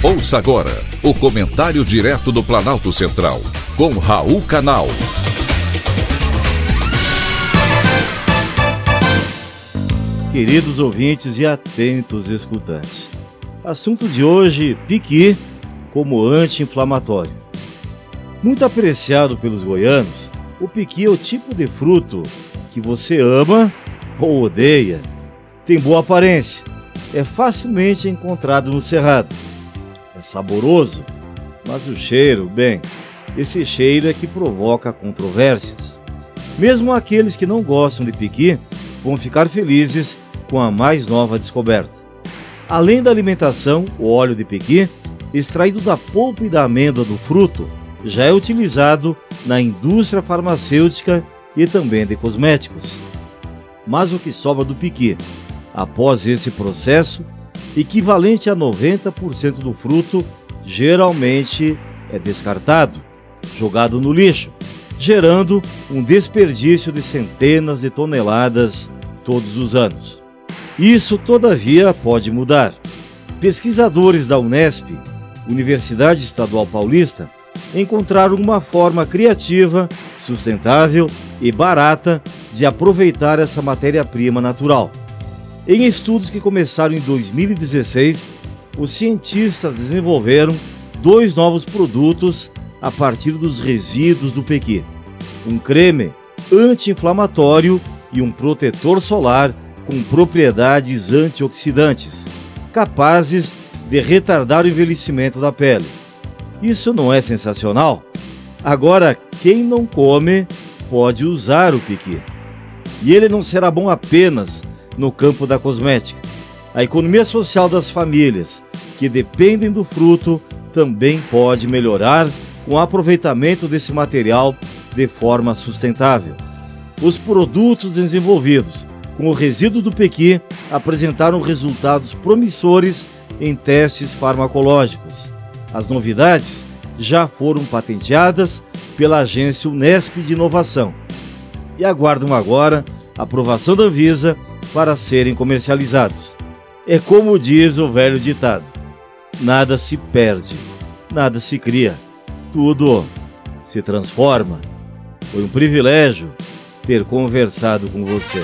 Ouça agora o comentário direto do Planalto Central, com Raul Canal. Queridos ouvintes e atentos escutantes. Assunto de hoje: piqui como anti-inflamatório. Muito apreciado pelos goianos, o piqui é o tipo de fruto que você ama ou odeia. Tem boa aparência, é facilmente encontrado no cerrado é saboroso, mas o cheiro, bem, esse cheiro é que provoca controvérsias. Mesmo aqueles que não gostam de piqui vão ficar felizes com a mais nova descoberta. Além da alimentação, o óleo de piqui, extraído da polpa e da amêndoa do fruto, já é utilizado na indústria farmacêutica e também de cosméticos. Mas o que sobra do piqui, após esse processo, equivalente a 90% do fruto, geralmente é descartado, jogado no lixo, gerando um desperdício de centenas de toneladas todos os anos. Isso, todavia, pode mudar. Pesquisadores da Unesp, Universidade Estadual Paulista, encontraram uma forma criativa, sustentável e barata de aproveitar essa matéria-prima natural. Em estudos que começaram em 2016, os cientistas desenvolveram dois novos produtos a partir dos resíduos do pequi: um creme anti-inflamatório e um protetor solar com propriedades antioxidantes, capazes de retardar o envelhecimento da pele. Isso não é sensacional? Agora, quem não come pode usar o piqui. E ele não será bom apenas no campo da cosmética. A economia social das famílias, que dependem do fruto, também pode melhorar com o aproveitamento desse material de forma sustentável. Os produtos desenvolvidos com o resíduo do pequi apresentaram resultados promissores em testes farmacológicos. As novidades já foram patenteadas pela agência Unesp de Inovação e aguardam agora a aprovação da Anvisa para serem comercializados. É como diz o velho ditado: nada se perde, nada se cria, tudo se transforma. Foi um privilégio ter conversado com você.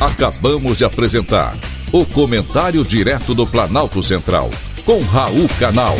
Acabamos de apresentar o Comentário Direto do Planalto Central, com Raul Canal.